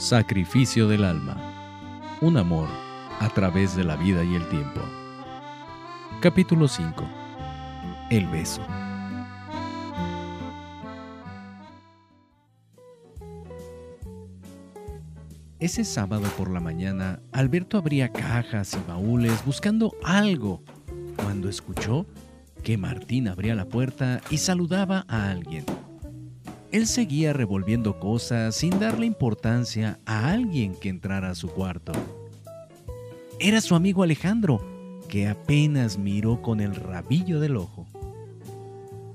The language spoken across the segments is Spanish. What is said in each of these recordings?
Sacrificio del alma. Un amor a través de la vida y el tiempo. Capítulo 5. El beso. Ese sábado por la mañana, Alberto abría cajas y baúles buscando algo cuando escuchó que Martín abría la puerta y saludaba a alguien. Él seguía revolviendo cosas sin darle importancia a alguien que entrara a su cuarto. Era su amigo Alejandro, que apenas miró con el rabillo del ojo.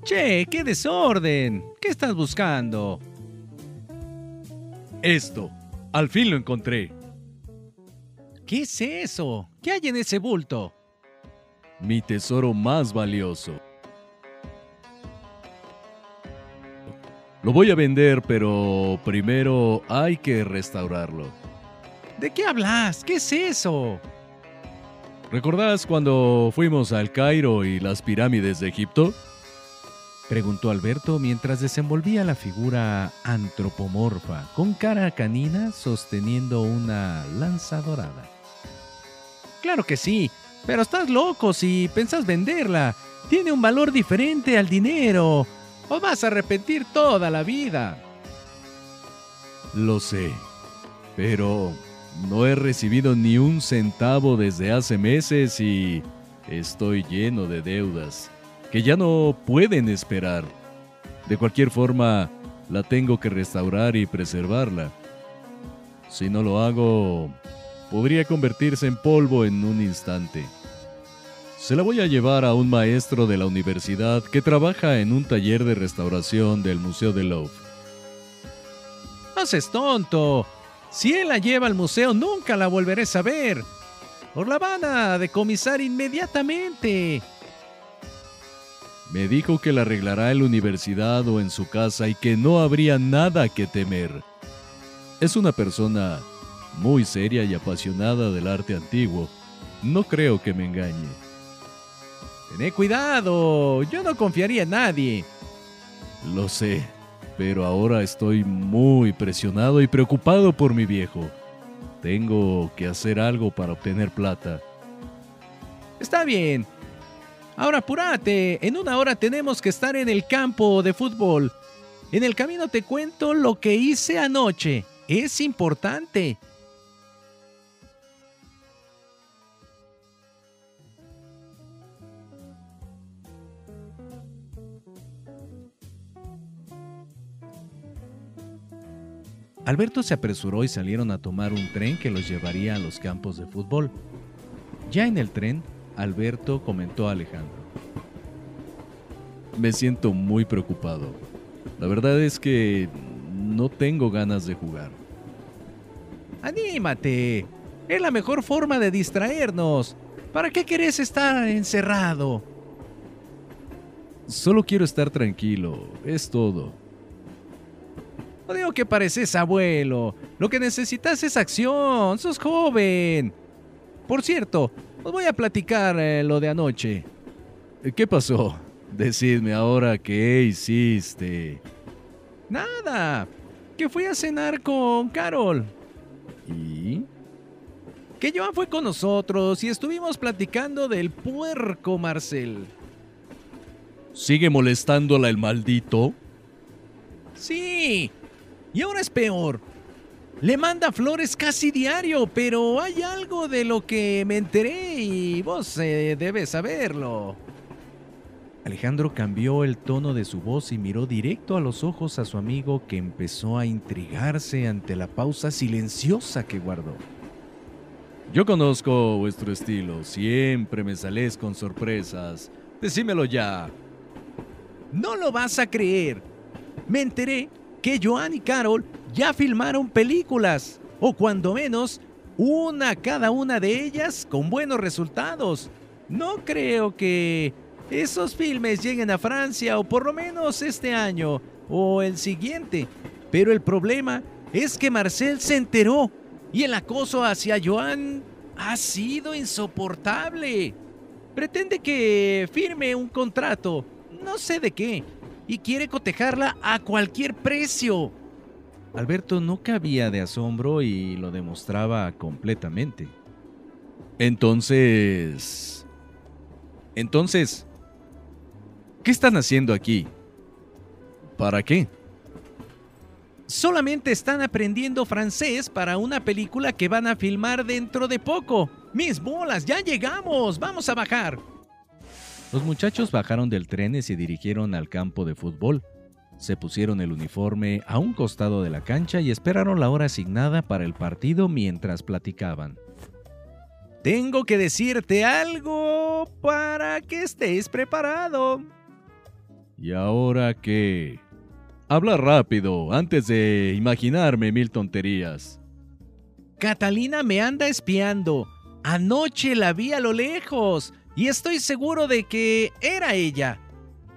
Che, qué desorden. ¿Qué estás buscando? Esto. Al fin lo encontré. ¿Qué es eso? ¿Qué hay en ese bulto? Mi tesoro más valioso. Lo voy a vender, pero primero hay que restaurarlo. ¿De qué hablas? ¿Qué es eso? ¿Recordás cuando fuimos al Cairo y las pirámides de Egipto? Preguntó Alberto mientras desenvolvía la figura antropomorfa, con cara canina sosteniendo una lanza dorada. Claro que sí, pero estás loco si pensás venderla. Tiene un valor diferente al dinero o vas a arrepentir toda la vida. Lo sé, pero no he recibido ni un centavo desde hace meses y estoy lleno de deudas que ya no pueden esperar. De cualquier forma, la tengo que restaurar y preservarla. Si no lo hago, podría convertirse en polvo en un instante. Se la voy a llevar a un maestro de la universidad que trabaja en un taller de restauración del Museo de Louvre. Haces tonto. Si él la lleva al museo, nunca la volveré a ver. Por la van a decomisar inmediatamente. Me dijo que la arreglará en la universidad o en su casa y que no habría nada que temer. Es una persona muy seria y apasionada del arte antiguo. No creo que me engañe. Tené cuidado, yo no confiaría en nadie. Lo sé, pero ahora estoy muy presionado y preocupado por mi viejo. Tengo que hacer algo para obtener plata. Está bien. Ahora apúrate, en una hora tenemos que estar en el campo de fútbol. En el camino te cuento lo que hice anoche. Es importante. Alberto se apresuró y salieron a tomar un tren que los llevaría a los campos de fútbol. Ya en el tren, Alberto comentó a Alejandro. Me siento muy preocupado. La verdad es que no tengo ganas de jugar. Anímate. Es la mejor forma de distraernos. ¿Para qué querés estar encerrado? Solo quiero estar tranquilo, es todo. No digo que pareces abuelo. Lo que necesitas es acción. Sos joven. Por cierto, os voy a platicar eh, lo de anoche. ¿Qué pasó? Decidme ahora qué hiciste. Nada. Que fui a cenar con Carol. ¿Y? Que Joan fue con nosotros y estuvimos platicando del puerco Marcel. ¿Sigue molestándola el maldito? Sí, y ahora es peor. Le manda flores casi diario, pero hay algo de lo que me enteré y vos eh, debes saberlo. Alejandro cambió el tono de su voz y miró directo a los ojos a su amigo que empezó a intrigarse ante la pausa silenciosa que guardó. Yo conozco vuestro estilo, siempre me salés con sorpresas. Decímelo ya. No lo vas a creer. Me enteré que Joan y Carol ya filmaron películas, o cuando menos una cada una de ellas con buenos resultados. No creo que esos filmes lleguen a Francia o por lo menos este año o el siguiente. Pero el problema es que Marcel se enteró y el acoso hacia Joan ha sido insoportable. Pretende que firme un contrato, no sé de qué, y quiere cotejarla a cualquier precio. Alberto no cabía de asombro y lo demostraba completamente. Entonces... Entonces... ¿Qué están haciendo aquí? ¿Para qué? Solamente están aprendiendo francés para una película que van a filmar dentro de poco. Mis bolas, ya llegamos, vamos a bajar. Los muchachos bajaron del tren y se dirigieron al campo de fútbol. Se pusieron el uniforme a un costado de la cancha y esperaron la hora asignada para el partido mientras platicaban. Tengo que decirte algo para que estés preparado. ¿Y ahora qué? Habla rápido, antes de imaginarme mil tonterías. Catalina me anda espiando. Anoche la vi a lo lejos y estoy seguro de que era ella.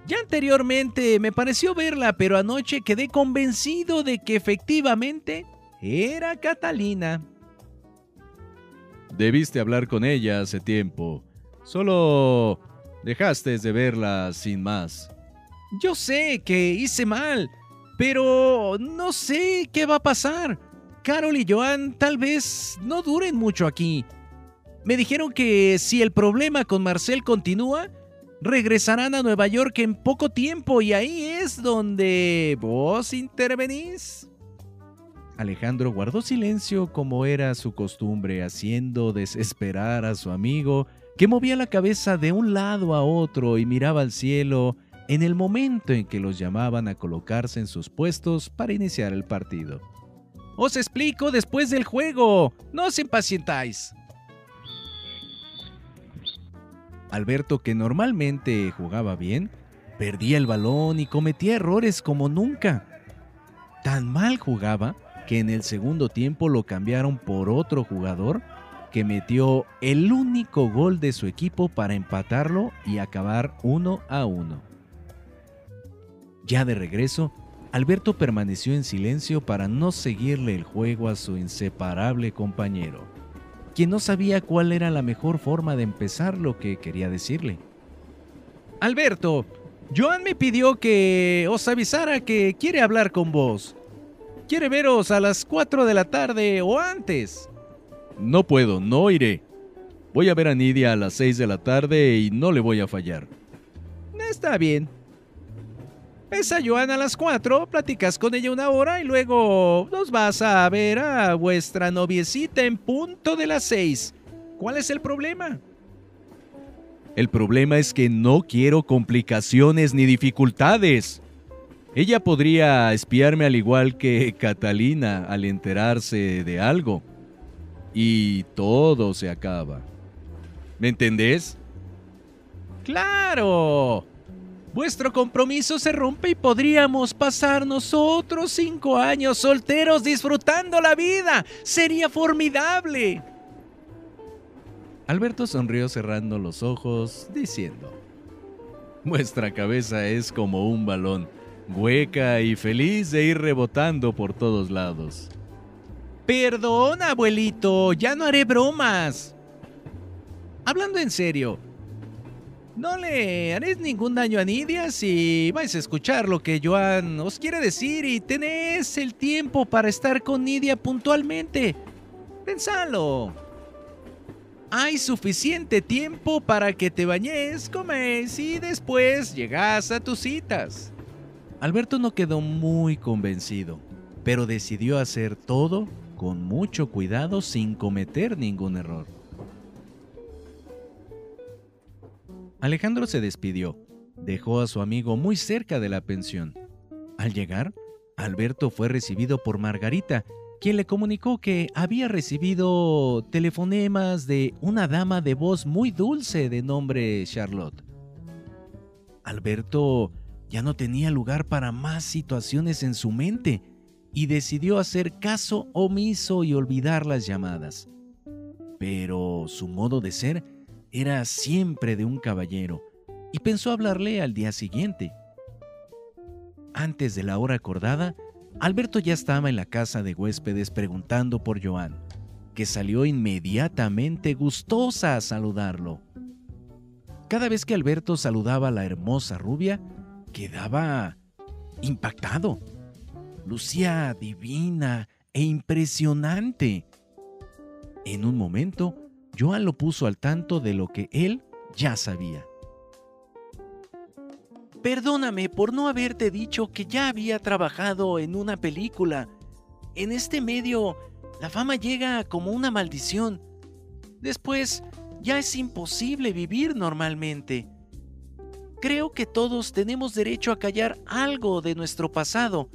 Ya anteriormente me pareció verla, pero anoche quedé convencido de que efectivamente era Catalina. Debiste hablar con ella hace tiempo. Solo dejaste de verla sin más. Yo sé que hice mal, pero no sé qué va a pasar. Carol y Joan tal vez no duren mucho aquí. Me dijeron que si el problema con Marcel continúa, regresarán a Nueva York en poco tiempo y ahí es donde vos intervenís. Alejandro guardó silencio como era su costumbre, haciendo desesperar a su amigo, que movía la cabeza de un lado a otro y miraba al cielo en el momento en que los llamaban a colocarse en sus puestos para iniciar el partido. Os explico después del juego, no os impacientáis. Alberto, que normalmente jugaba bien, perdía el balón y cometía errores como nunca. Tan mal jugaba que en el segundo tiempo lo cambiaron por otro jugador que metió el único gol de su equipo para empatarlo y acabar uno a uno. Ya de regreso, Alberto permaneció en silencio para no seguirle el juego a su inseparable compañero quien no sabía cuál era la mejor forma de empezar lo que quería decirle. Alberto, Joan me pidió que os avisara que quiere hablar con vos. Quiere veros a las 4 de la tarde o antes. No puedo, no iré. Voy a ver a Nidia a las 6 de la tarde y no le voy a fallar. Está bien, Ves a Joana a las 4, platicas con ella una hora y luego nos vas a ver a vuestra noviecita en punto de las 6. ¿Cuál es el problema? El problema es que no quiero complicaciones ni dificultades. Ella podría espiarme al igual que Catalina al enterarse de algo. Y todo se acaba. ¿Me entendés? ¡Claro! Vuestro compromiso se rompe y podríamos pasar nosotros cinco años solteros disfrutando la vida. Sería formidable. Alberto sonrió cerrando los ojos, diciendo, Vuestra cabeza es como un balón, hueca y feliz de ir rebotando por todos lados. Perdón, abuelito, ya no haré bromas. Hablando en serio, no le haréis ningún daño a Nidia si vais a escuchar lo que Joan os quiere decir y tenéis el tiempo para estar con Nidia puntualmente. Pensalo. Hay suficiente tiempo para que te bañes, comes y después llegas a tus citas. Alberto no quedó muy convencido, pero decidió hacer todo con mucho cuidado sin cometer ningún error. Alejandro se despidió. Dejó a su amigo muy cerca de la pensión. Al llegar, Alberto fue recibido por Margarita, quien le comunicó que había recibido telefonemas de una dama de voz muy dulce de nombre Charlotte. Alberto ya no tenía lugar para más situaciones en su mente y decidió hacer caso omiso y olvidar las llamadas. Pero su modo de ser era siempre de un caballero y pensó hablarle al día siguiente. Antes de la hora acordada, Alberto ya estaba en la casa de huéspedes preguntando por Joan, que salió inmediatamente gustosa a saludarlo. Cada vez que Alberto saludaba a la hermosa rubia, quedaba impactado. lucía divina e impresionante. En un momento, Joan lo puso al tanto de lo que él ya sabía. Perdóname por no haberte dicho que ya había trabajado en una película. En este medio, la fama llega como una maldición. Después, ya es imposible vivir normalmente. Creo que todos tenemos derecho a callar algo de nuestro pasado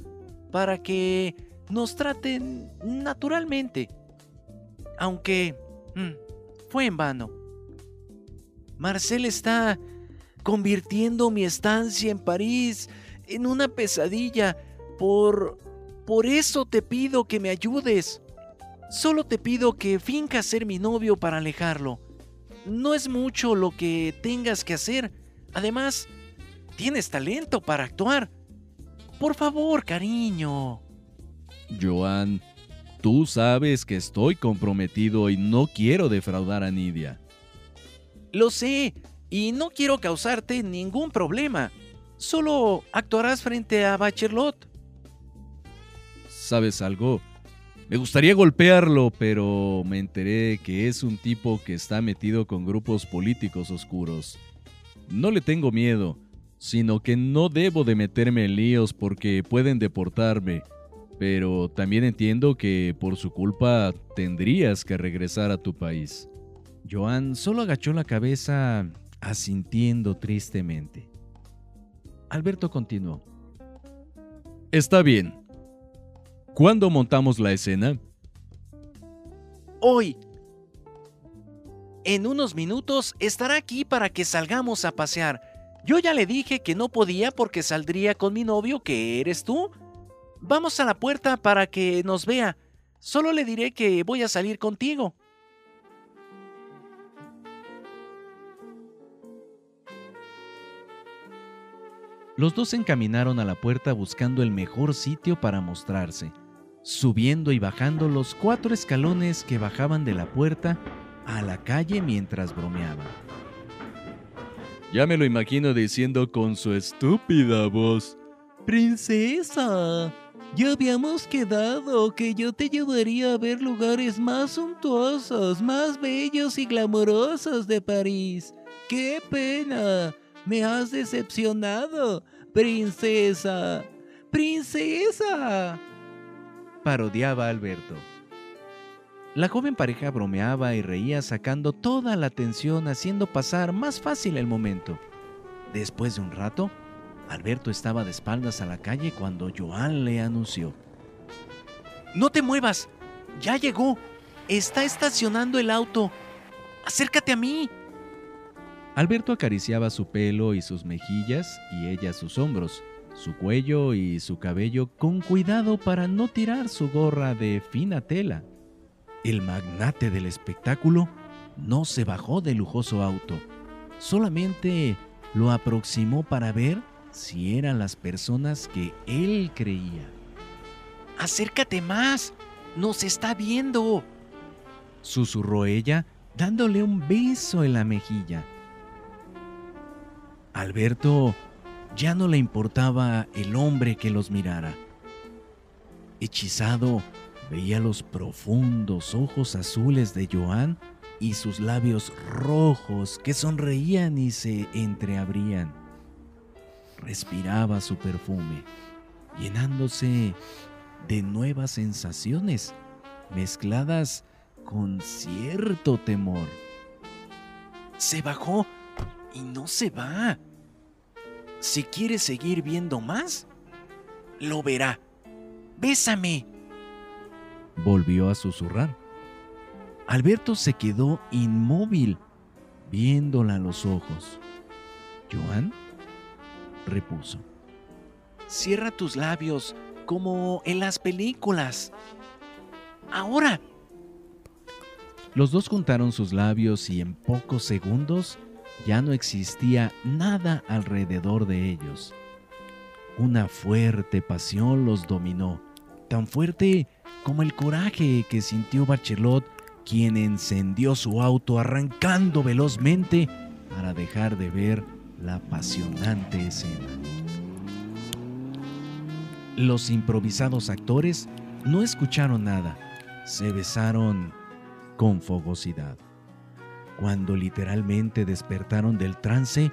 para que nos traten naturalmente. Aunque mm, fue en vano. Marcel está convirtiendo mi estancia en París en una pesadilla. Por... por eso te pido que me ayudes. Solo te pido que fincas ser mi novio para alejarlo. No es mucho lo que tengas que hacer. Además, tienes talento para actuar. Por favor, cariño. Joan, tú sabes que estoy comprometido y no quiero defraudar a Nidia. Lo sé, y no quiero causarte ningún problema. Solo actuarás frente a Bachelot. ¿Sabes algo? Me gustaría golpearlo, pero me enteré que es un tipo que está metido con grupos políticos oscuros. No le tengo miedo, sino que no debo de meterme en líos porque pueden deportarme. Pero también entiendo que por su culpa tendrías que regresar a tu país. Joan solo agachó la cabeza asintiendo tristemente. Alberto continuó. Está bien. ¿Cuándo montamos la escena? Hoy. En unos minutos estará aquí para que salgamos a pasear. Yo ya le dije que no podía porque saldría con mi novio, que eres tú. Vamos a la puerta para que nos vea. Solo le diré que voy a salir contigo. Los dos se encaminaron a la puerta buscando el mejor sitio para mostrarse, subiendo y bajando los cuatro escalones que bajaban de la puerta a la calle mientras bromeaban. Ya me lo imagino diciendo con su estúpida voz, Princesa, ya habíamos quedado que yo te llevaría a ver lugares más suntuosos, más bellos y glamorosos de París. ¡Qué pena! Me has decepcionado, princesa. Princesa. Parodiaba Alberto. La joven pareja bromeaba y reía sacando toda la atención haciendo pasar más fácil el momento. Después de un rato, Alberto estaba de espaldas a la calle cuando Joan le anunció. No te muevas. Ya llegó. Está estacionando el auto. Acércate a mí. Alberto acariciaba su pelo y sus mejillas y ella sus hombros, su cuello y su cabello con cuidado para no tirar su gorra de fina tela. El magnate del espectáculo no se bajó del lujoso auto, solamente lo aproximó para ver si eran las personas que él creía. Acércate más, nos está viendo, susurró ella dándole un beso en la mejilla. Alberto ya no le importaba el hombre que los mirara. Hechizado, veía los profundos ojos azules de Joan y sus labios rojos que sonreían y se entreabrían. Respiraba su perfume, llenándose de nuevas sensaciones mezcladas con cierto temor. Se bajó y no se va. Si quiere seguir viendo más, lo verá. Bésame. Volvió a susurrar. Alberto se quedó inmóvil, viéndola a los ojos. Joan repuso. Cierra tus labios como en las películas. Ahora. Los dos juntaron sus labios y en pocos segundos ya no existía nada alrededor de ellos. Una fuerte pasión los dominó, tan fuerte como el coraje que sintió Bachelot, quien encendió su auto arrancando velozmente para dejar de ver la apasionante escena. Los improvisados actores no escucharon nada, se besaron con fogosidad. Cuando literalmente despertaron del trance,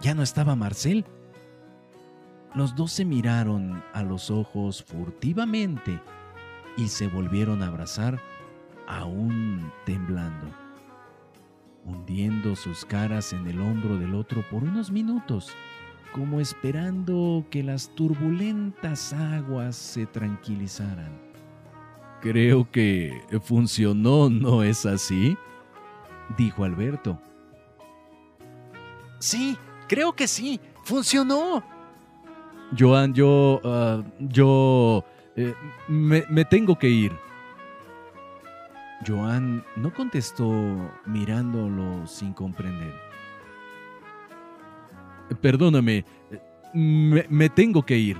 ya no estaba Marcel. Los dos se miraron a los ojos furtivamente y se volvieron a abrazar, aún temblando, hundiendo sus caras en el hombro del otro por unos minutos, como esperando que las turbulentas aguas se tranquilizaran. Creo que funcionó, ¿no es así? dijo Alberto. Sí, creo que sí, funcionó. Joan, yo... Ah, yo... Eh, me, tengo que ir. Joan no contestó mirándolo sin comprender. Perdóname, me, me tengo que ir.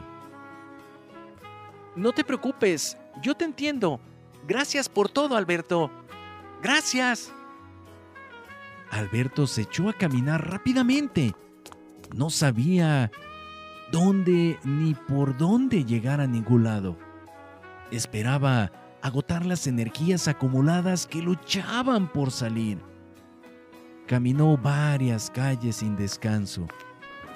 No te preocupes, yo te entiendo. Gracias por todo, Alberto. Gracias. Alberto se echó a caminar rápidamente. No sabía dónde ni por dónde llegar a ningún lado. Esperaba agotar las energías acumuladas que luchaban por salir. Caminó varias calles sin descanso.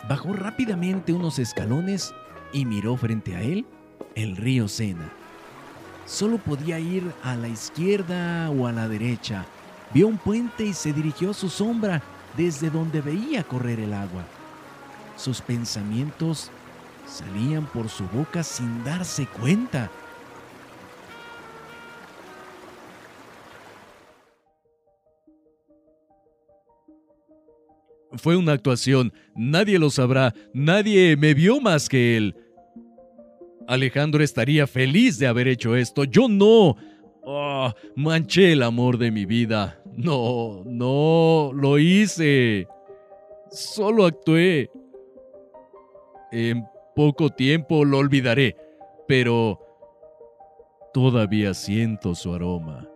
Bajó rápidamente unos escalones y miró frente a él el río Sena. Solo podía ir a la izquierda o a la derecha. Vio un puente y se dirigió a su sombra desde donde veía correr el agua. Sus pensamientos salían por su boca sin darse cuenta. Fue una actuación, nadie lo sabrá, nadie me vio más que él. Alejandro estaría feliz de haber hecho esto. Yo no. Oh, manché el amor de mi vida. No, no, lo hice. Solo actué. En poco tiempo lo olvidaré, pero todavía siento su aroma.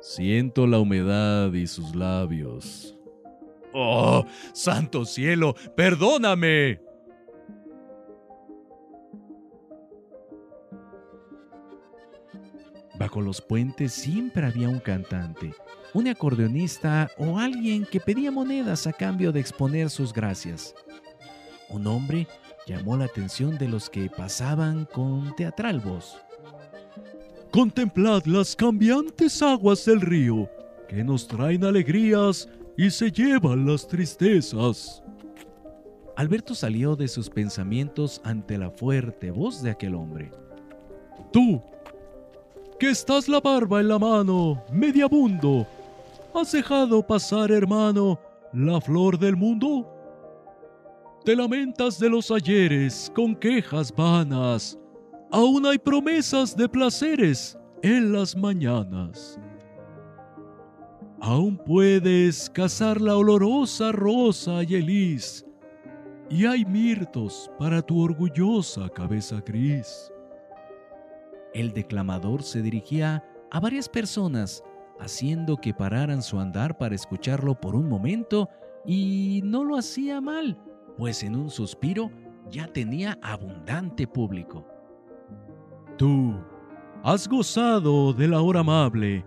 Siento la humedad y sus labios. ¡Oh, santo cielo! ¡Perdóname! Bajo los puentes siempre había un cantante, un acordeonista o alguien que pedía monedas a cambio de exponer sus gracias. Un hombre llamó la atención de los que pasaban con teatral voz. Contemplad las cambiantes aguas del río, que nos traen alegrías y se llevan las tristezas. Alberto salió de sus pensamientos ante la fuerte voz de aquel hombre. Tú, que estás la barba en la mano, mediabundo. ¿Has dejado pasar, hermano, la flor del mundo? Te lamentas de los ayeres con quejas vanas. Aún hay promesas de placeres en las mañanas. Aún puedes cazar la olorosa rosa y elis, y hay mirtos para tu orgullosa cabeza gris. El declamador se dirigía a varias personas, haciendo que pararan su andar para escucharlo por un momento, y no lo hacía mal, pues en un suspiro ya tenía abundante público. Tú has gozado de la hora amable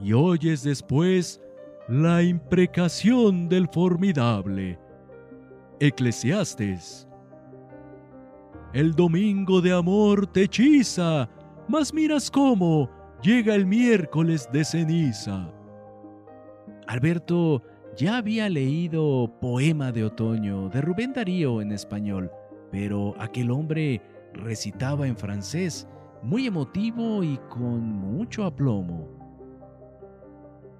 y oyes después la imprecación del formidable. Eclesiastes. El domingo de amor te hechiza mas miras cómo llega el miércoles de ceniza. Alberto ya había leído Poema de Otoño de Rubén Darío en español, pero aquel hombre recitaba en francés, muy emotivo y con mucho aplomo.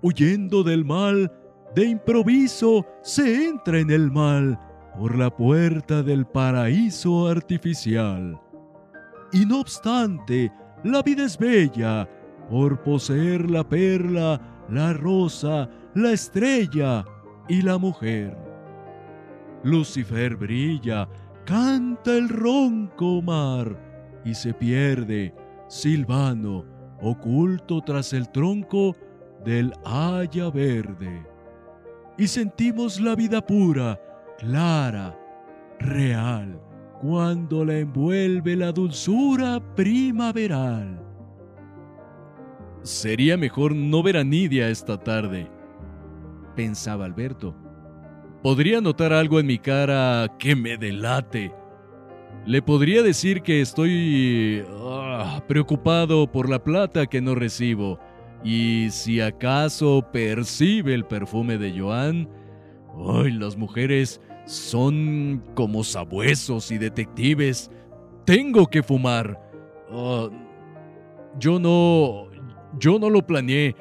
Huyendo del mal, de improviso se entra en el mal por la puerta del paraíso artificial. Y no obstante, la vida es bella por poseer la perla, la rosa, la estrella y la mujer. Lucifer brilla, canta el ronco mar y se pierde, silvano, oculto tras el tronco del haya verde. Y sentimos la vida pura, clara, real, cuando la envuelve la dulzura primaveral. Sería mejor no ver a Nidia esta tarde, pensaba Alberto. Podría notar algo en mi cara que me delate. Le podría decir que estoy ah, preocupado por la plata que no recibo y si acaso percibe el perfume de Joan. Ay, las mujeres son como sabuesos y detectives. Tengo que fumar. Ah, yo no... Yo no lo planeé.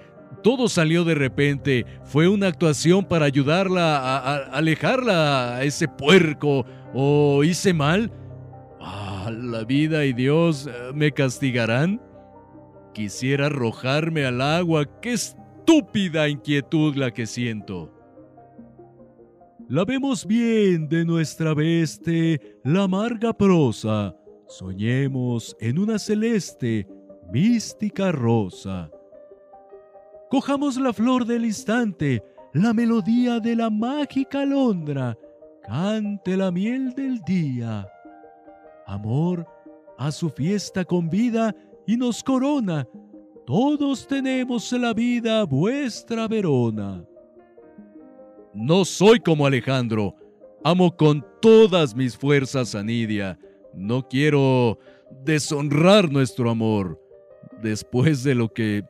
Todo salió de repente. Fue una actuación para ayudarla a, alejarla a ese puerco. ¿O hice mal? Ah, la vida y Dios me castigarán. Quisiera arrojarme al agua. ¡Qué estúpida inquietud la que siento! La vemos bien de nuestra veste, la amarga prosa. Soñemos en una celeste, mística rosa. Cojamos la flor del instante, la melodía de la mágica alondra, cante la miel del día. Amor a su fiesta convida y nos corona. Todos tenemos la vida vuestra Verona. No soy como Alejandro. Amo con todas mis fuerzas a Nidia. No quiero deshonrar nuestro amor. Después de lo que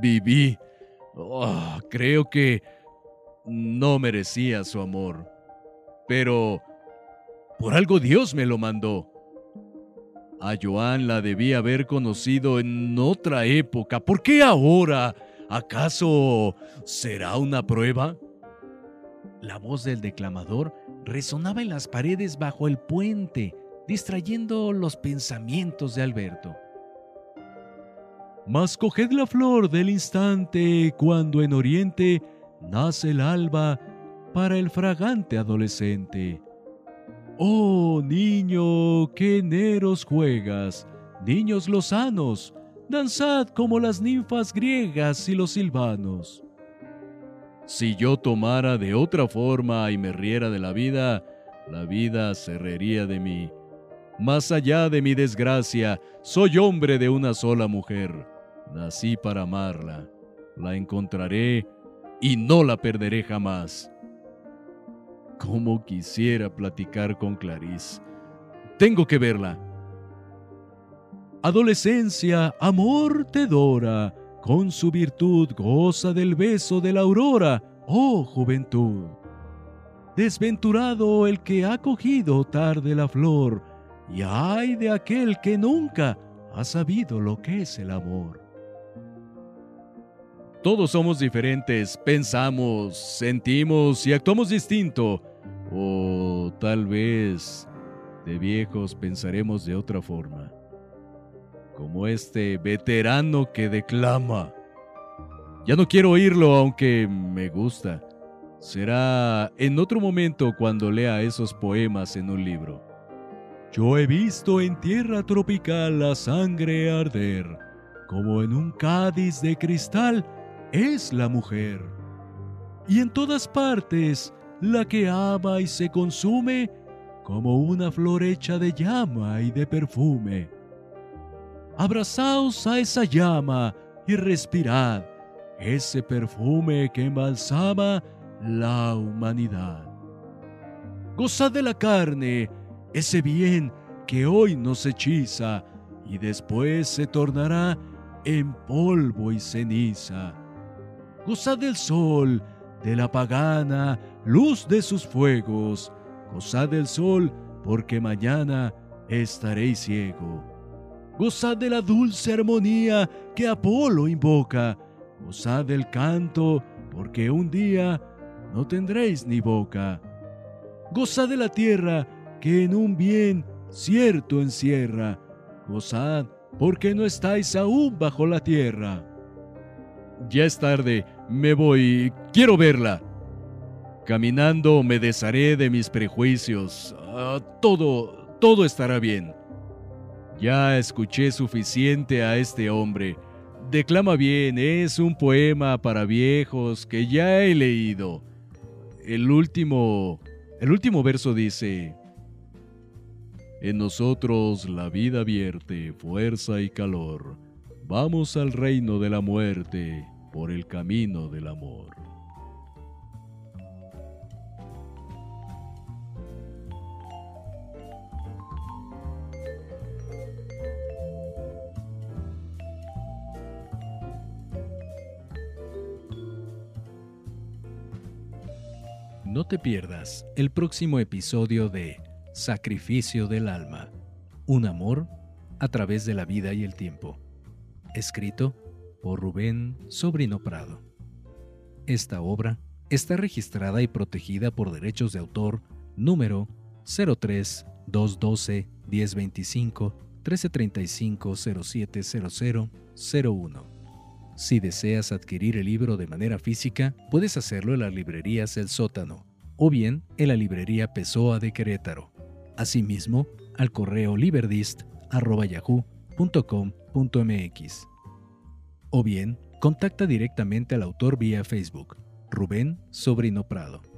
viví, oh, creo que no merecía su amor. Pero por algo Dios me lo mandó. A Joan la debí haber conocido en otra época. ¿Por qué ahora? ¿Acaso será una prueba? La voz del declamador resonaba en las paredes bajo el puente, distrayendo los pensamientos de Alberto. Mas coged la flor del instante cuando en oriente nace el alba para el fragante adolescente. Oh niño, que eneros juegas, niños lozanos, danzad como las ninfas griegas y los silvanos. Si yo tomara de otra forma y me riera de la vida, la vida se de mí. Más allá de mi desgracia, soy hombre de una sola mujer. Nací para amarla. La encontraré y no la perderé jamás. Cómo quisiera platicar con Clarice. Tengo que verla. Adolescencia, amor te dora con su virtud goza del beso de la aurora, oh juventud. Desventurado el que ha cogido tarde la flor, y ay de aquel que nunca ha sabido lo que es el amor. Todos somos diferentes, pensamos, sentimos y actuamos distinto. O tal vez de viejos pensaremos de otra forma como este veterano que declama. Ya no quiero oírlo aunque me gusta. Será en otro momento cuando lea esos poemas en un libro. Yo he visto en tierra tropical la sangre arder, como en un cádiz de cristal es la mujer. Y en todas partes la que ama y se consume como una flor hecha de llama y de perfume abrazaos a esa llama y respirad ese perfume que embalsama la humanidad. Gozad de la carne, ese bien que hoy nos hechiza y después se tornará en polvo y ceniza. Gozad del sol, de la pagana luz de sus fuegos. Gozad del sol, porque mañana estaréis ciego gozad de la dulce armonía que Apolo invoca, gozad del canto, porque un día no tendréis ni boca. Gozad de la tierra que en un bien cierto encierra, gozad porque no estáis aún bajo la tierra. Ya es tarde, me voy, quiero verla. Caminando me desharé de mis prejuicios. Ah, todo, todo estará bien. Ya escuché suficiente a este hombre. Declama bien, es un poema para viejos que ya he leído. El último, el último verso dice: En nosotros la vida vierte fuerza y calor. Vamos al reino de la muerte por el camino del amor. No te pierdas el próximo episodio de Sacrificio del Alma, un amor a través de la vida y el tiempo, escrito por Rubén Sobrino Prado. Esta obra está registrada y protegida por derechos de autor número 03 212 1025 1335 0700 01. Si deseas adquirir el libro de manera física, puedes hacerlo en las librerías El Sótano o bien en la librería Pessoa de Querétaro. Asimismo, al correo O bien, contacta directamente al autor vía Facebook, Rubén Sobrino Prado.